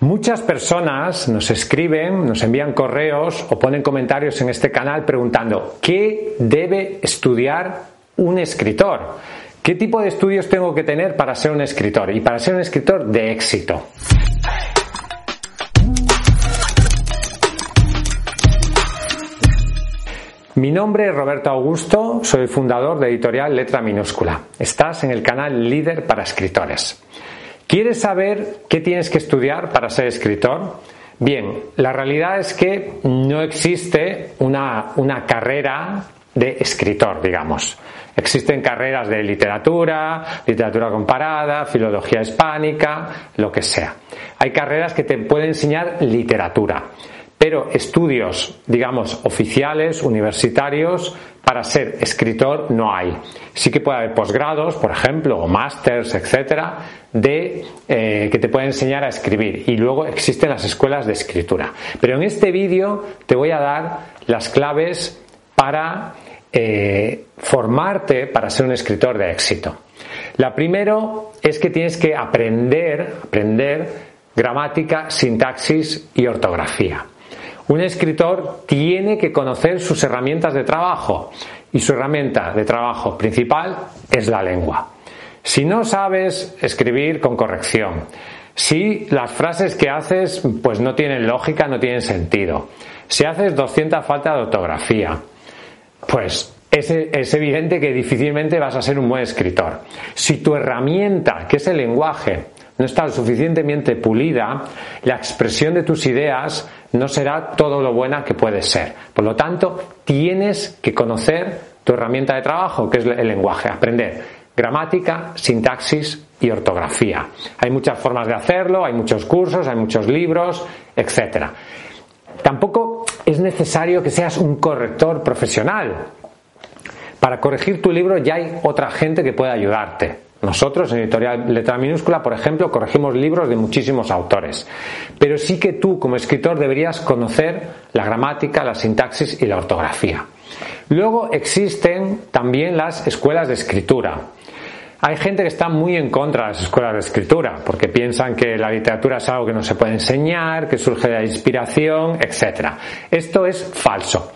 Muchas personas nos escriben, nos envían correos o ponen comentarios en este canal preguntando ¿qué debe estudiar un escritor? ¿Qué tipo de estudios tengo que tener para ser un escritor y para ser un escritor de éxito? Mi nombre es Roberto Augusto, soy fundador de editorial Letra Minúscula. Estás en el canal Líder para Escritores. ¿Quieres saber qué tienes que estudiar para ser escritor? Bien, la realidad es que no existe una, una carrera de escritor, digamos. Existen carreras de literatura, literatura comparada, filología hispánica, lo que sea. Hay carreras que te pueden enseñar literatura pero estudios, digamos, oficiales, universitarios, para ser escritor no hay. Sí que puede haber posgrados, por ejemplo, o másters, etcétera, de eh, que te pueden enseñar a escribir. Y luego existen las escuelas de escritura. Pero en este vídeo te voy a dar las claves para eh, formarte para ser un escritor de éxito. La primero es que tienes que aprender, aprender gramática, sintaxis y ortografía. Un escritor tiene que conocer sus herramientas de trabajo y su herramienta de trabajo principal es la lengua. Si no sabes escribir con corrección, si las frases que haces pues no tienen lógica, no tienen sentido, si haces 200 faltas de ortografía, pues es, es, evidente que difícilmente vas a ser un buen escritor. Si tu herramienta, que es el lenguaje, no está suficientemente pulida, la expresión de tus ideas no será todo lo buena que puede ser. Por lo tanto, tienes que conocer tu herramienta de trabajo, que es el lenguaje, aprender gramática, sintaxis y ortografía. Hay muchas formas de hacerlo, hay muchos cursos, hay muchos libros, etc. Tampoco es necesario que seas un corrector profesional. Para corregir tu libro ya hay otra gente que puede ayudarte. Nosotros en Editorial Letra Minúscula, por ejemplo, corregimos libros de muchísimos autores. Pero sí que tú, como escritor, deberías conocer la gramática, la sintaxis y la ortografía. Luego existen también las escuelas de escritura. Hay gente que está muy en contra de las escuelas de escritura, porque piensan que la literatura es algo que no se puede enseñar, que surge de la inspiración, etc. Esto es falso.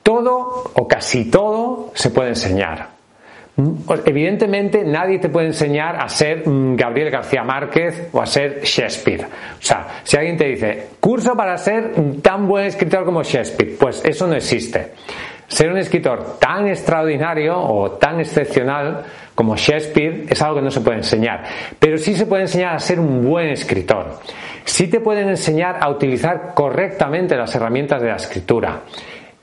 Todo o casi todo se puede enseñar. Pues, evidentemente nadie te puede enseñar a ser mm, Gabriel García Márquez o a ser Shakespeare. O sea, si alguien te dice, curso para ser tan buen escritor como Shakespeare, pues eso no existe. Ser un escritor tan extraordinario o tan excepcional como Shakespeare es algo que no se puede enseñar. Pero sí se puede enseñar a ser un buen escritor. Sí te pueden enseñar a utilizar correctamente las herramientas de la escritura.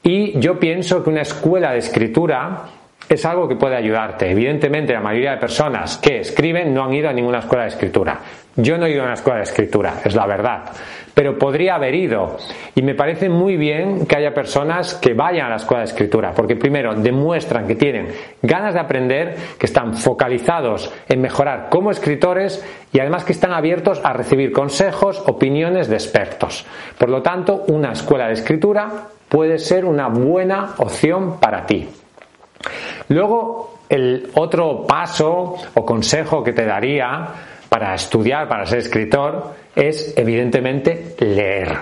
Y yo pienso que una escuela de escritura es algo que puede ayudarte. Evidentemente, la mayoría de personas que escriben no han ido a ninguna escuela de escritura. Yo no he ido a una escuela de escritura, es la verdad. Pero podría haber ido. Y me parece muy bien que haya personas que vayan a la escuela de escritura, porque primero demuestran que tienen ganas de aprender, que están focalizados en mejorar como escritores y además que están abiertos a recibir consejos, opiniones de expertos. Por lo tanto, una escuela de escritura puede ser una buena opción para ti. Luego, el otro paso o consejo que te daría para estudiar, para ser escritor, es evidentemente leer.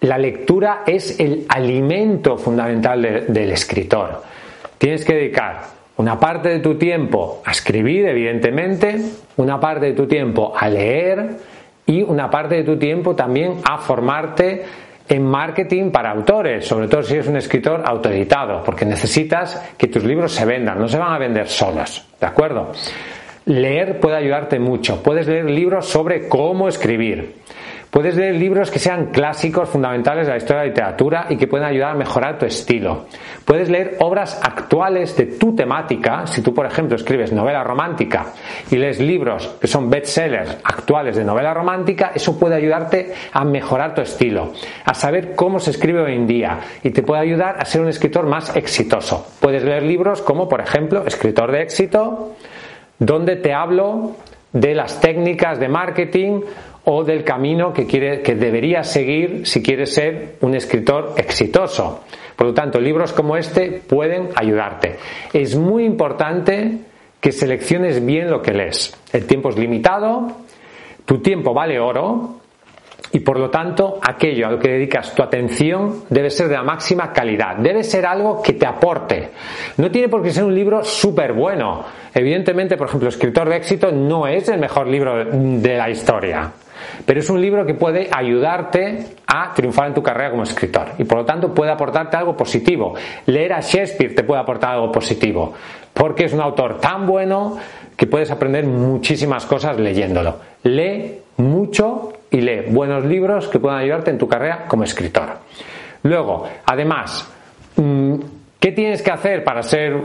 La lectura es el alimento fundamental del escritor. Tienes que dedicar una parte de tu tiempo a escribir, evidentemente, una parte de tu tiempo a leer y una parte de tu tiempo también a formarte en marketing para autores, sobre todo si eres un escritor autoeditado, porque necesitas que tus libros se vendan, no se van a vender solos, ¿de acuerdo? Leer puede ayudarte mucho. Puedes leer libros sobre cómo escribir. Puedes leer libros que sean clásicos fundamentales de la historia de la literatura y que puedan ayudar a mejorar tu estilo. Puedes leer obras actuales de tu temática. Si tú, por ejemplo, escribes novela romántica y lees libros que son bestsellers actuales de novela romántica, eso puede ayudarte a mejorar tu estilo, a saber cómo se escribe hoy en día y te puede ayudar a ser un escritor más exitoso. Puedes leer libros como, por ejemplo, Escritor de éxito, donde te hablo de las técnicas de marketing o del camino que, quiere, que deberías seguir si quieres ser un escritor exitoso. Por lo tanto, libros como este pueden ayudarte. Es muy importante que selecciones bien lo que lees. El tiempo es limitado, tu tiempo vale oro y por lo tanto aquello a lo que dedicas tu atención debe ser de la máxima calidad, debe ser algo que te aporte. No tiene por qué ser un libro súper bueno. Evidentemente, por ejemplo, Escritor de éxito no es el mejor libro de la historia. Pero es un libro que puede ayudarte a triunfar en tu carrera como escritor y por lo tanto puede aportarte algo positivo. Leer a Shakespeare te puede aportar algo positivo porque es un autor tan bueno que puedes aprender muchísimas cosas leyéndolo. Lee mucho y lee buenos libros que puedan ayudarte en tu carrera como escritor. Luego, además, mm, ¿qué tienes que hacer para ser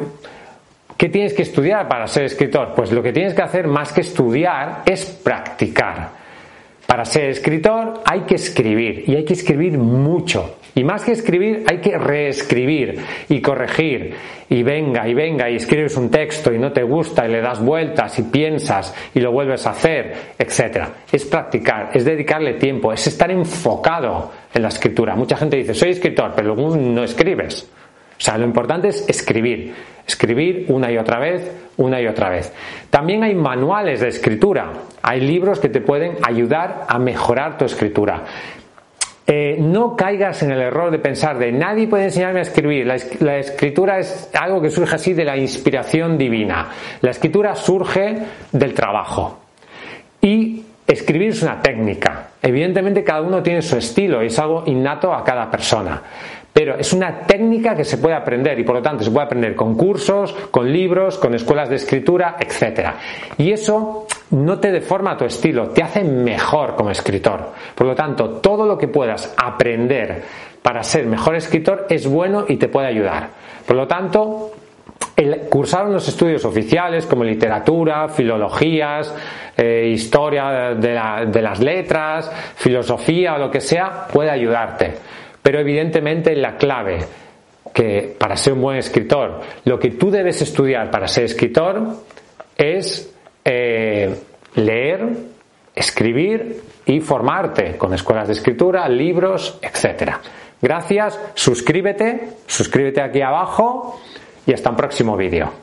¿Qué tienes que estudiar para ser escritor? Pues lo que tienes que hacer más que estudiar es practicar. Para ser escritor hay que escribir y hay que escribir mucho. Y más que escribir hay que reescribir y corregir. Y venga y venga y escribes un texto y no te gusta y le das vueltas y piensas y lo vuelves a hacer, etc. Es practicar, es dedicarle tiempo, es estar enfocado en la escritura. Mucha gente dice, soy escritor, pero no escribes. O sea, lo importante es escribir, escribir una y otra vez, una y otra vez. También hay manuales de escritura, hay libros que te pueden ayudar a mejorar tu escritura. Eh, no caigas en el error de pensar de nadie puede enseñarme a escribir. La, la, escritura es algo que surge así de la inspiración divina. La escritura surge del trabajo. Y escribir es una técnica. Evidentemente cada uno tiene su estilo y es algo innato a cada persona. Pero es una técnica que se puede aprender y por lo tanto se puede aprender con cursos, con libros, con escuelas de escritura, etc. Y eso no te deforma tu estilo, te hace mejor como escritor. Por lo tanto, todo lo que puedas aprender para ser mejor escritor es bueno y te puede ayudar. Por lo tanto, el cursar unos estudios oficiales como literatura, filologías, eh, historia de, de las letras, filosofía o lo que sea, puede ayudarte. Pero evidentemente la clave que para ser un buen escritor, lo que tú debes estudiar para ser escritor es eh, leer, escribir y formarte con escuelas de escritura, libros, etc. Gracias, suscríbete, suscríbete aquí abajo y hasta un próximo vídeo.